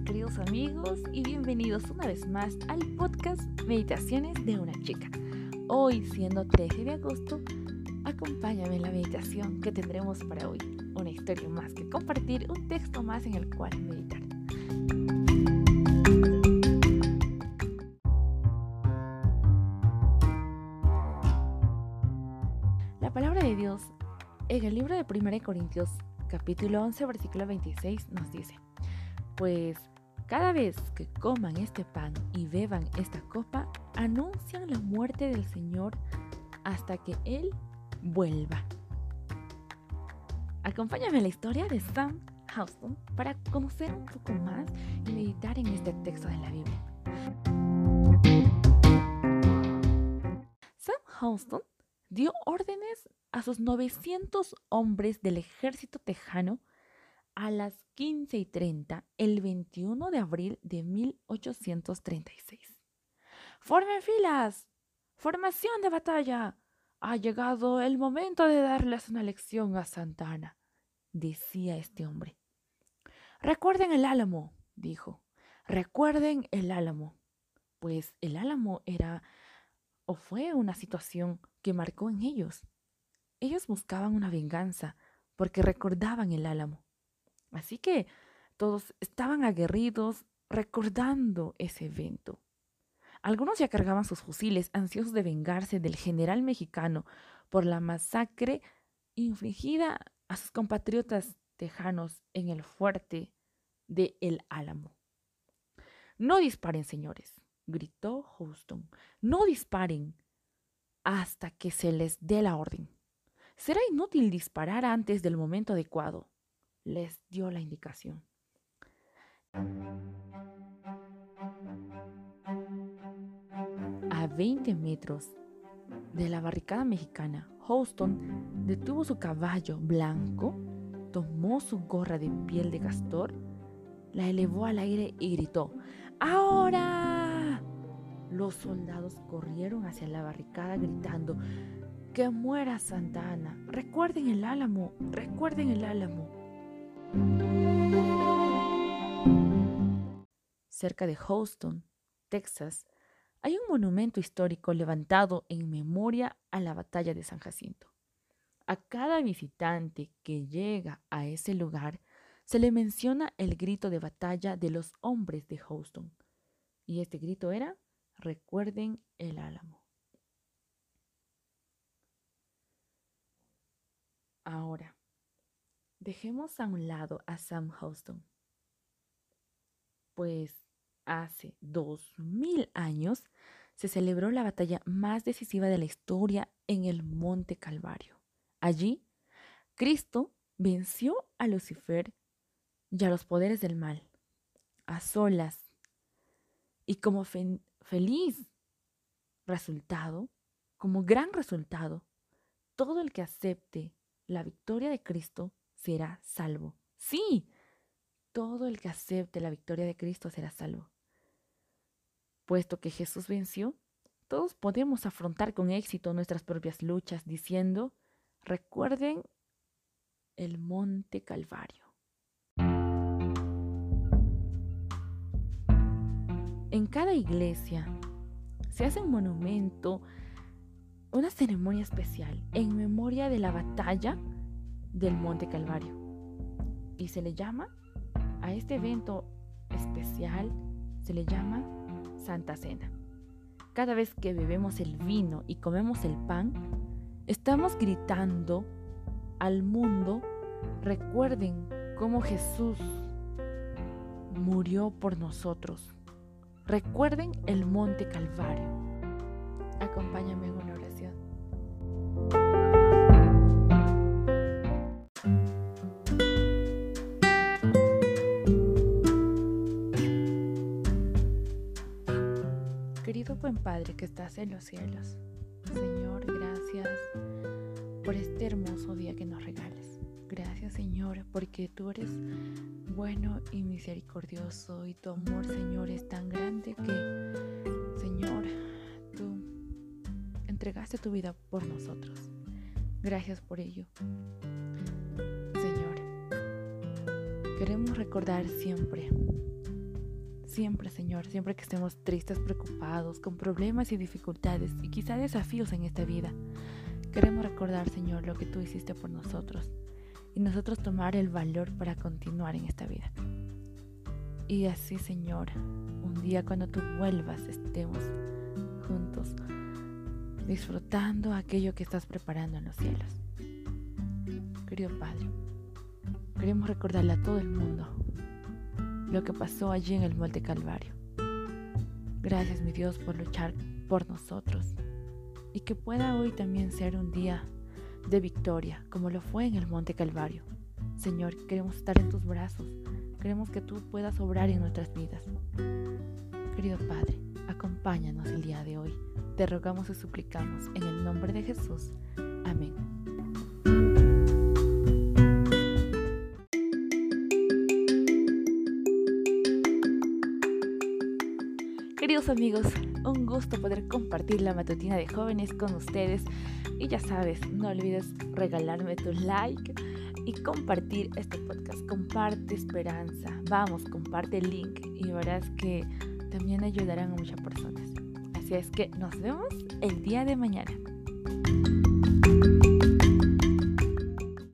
queridos amigos y bienvenidos una vez más al podcast Meditaciones de una chica. Hoy siendo 13 de agosto, acompáñame en la meditación que tendremos para hoy. Una historia más que compartir, un texto más en el cual meditar. La palabra de Dios en el libro de 1 Corintios capítulo 11 versículo 26 nos dice, pues cada vez que coman este pan y beban esta copa, anuncian la muerte del Señor hasta que Él vuelva. Acompáñame a la historia de Sam Houston para conocer un poco más y meditar en este texto de la Biblia. Sam Houston dio órdenes a sus 900 hombres del ejército tejano a las 15 y 30 el 21 de abril de 1836. ¡Formen filas! ¡Formación de batalla! Ha llegado el momento de darles una lección a Santana, decía este hombre. Recuerden el álamo, dijo. Recuerden el álamo. Pues el álamo era o fue una situación que marcó en ellos. Ellos buscaban una venganza porque recordaban el álamo. Así que todos estaban aguerridos recordando ese evento. Algunos ya cargaban sus fusiles, ansiosos de vengarse del general mexicano por la masacre infligida a sus compatriotas tejanos en el fuerte de El Álamo. No disparen, señores, gritó Houston. No disparen hasta que se les dé la orden. Será inútil disparar antes del momento adecuado les dio la indicación. A 20 metros de la barricada mexicana, Houston detuvo su caballo blanco, tomó su gorra de piel de castor, la elevó al aire y gritó, ¡Ahora! Los soldados corrieron hacia la barricada gritando, ¡Que muera Santa Ana! Recuerden el álamo, recuerden el álamo. Cerca de Houston, Texas, hay un monumento histórico levantado en memoria a la batalla de San Jacinto. A cada visitante que llega a ese lugar se le menciona el grito de batalla de los hombres de Houston. Y este grito era, recuerden el álamo. Ahora, Dejemos a un lado a Sam Houston, pues hace dos mil años se celebró la batalla más decisiva de la historia en el Monte Calvario. Allí, Cristo venció a Lucifer y a los poderes del mal, a solas, y como feliz resultado, como gran resultado, todo el que acepte la victoria de Cristo será salvo. Sí, todo el que acepte la victoria de Cristo será salvo. Puesto que Jesús venció, todos podemos afrontar con éxito nuestras propias luchas diciendo, recuerden el monte Calvario. En cada iglesia se hace un monumento, una ceremonia especial en memoria de la batalla del Monte Calvario. Y se le llama, a este evento especial, se le llama Santa Cena. Cada vez que bebemos el vino y comemos el pan, estamos gritando al mundo, recuerden cómo Jesús murió por nosotros. Recuerden el monte Calvario. Acompáñame en una oración. Padre que estás en los cielos, Señor, gracias por este hermoso día que nos regales. Gracias, Señor, porque tú eres bueno y misericordioso y tu amor, Señor, es tan grande que, Señor, tú entregaste tu vida por nosotros. Gracias por ello. Señor, queremos recordar siempre Siempre, Señor, siempre que estemos tristes, preocupados, con problemas y dificultades y quizá desafíos en esta vida, queremos recordar, Señor, lo que tú hiciste por nosotros y nosotros tomar el valor para continuar en esta vida. Y así, Señor, un día cuando tú vuelvas estemos juntos disfrutando aquello que estás preparando en los cielos. Querido Padre, queremos recordarle a todo el mundo lo que pasó allí en el Monte Calvario. Gracias, mi Dios, por luchar por nosotros y que pueda hoy también ser un día de victoria, como lo fue en el Monte Calvario. Señor, queremos estar en tus brazos, queremos que tú puedas obrar en nuestras vidas. Querido Padre, acompáñanos el día de hoy. Te rogamos y suplicamos en el nombre de Jesús. Amén. Queridos amigos, un gusto poder compartir la matutina de jóvenes con ustedes. Y ya sabes, no olvides regalarme tu like y compartir este podcast. Comparte esperanza. Vamos, comparte el link y verás que también ayudarán a muchas personas. Así es que nos vemos el día de mañana.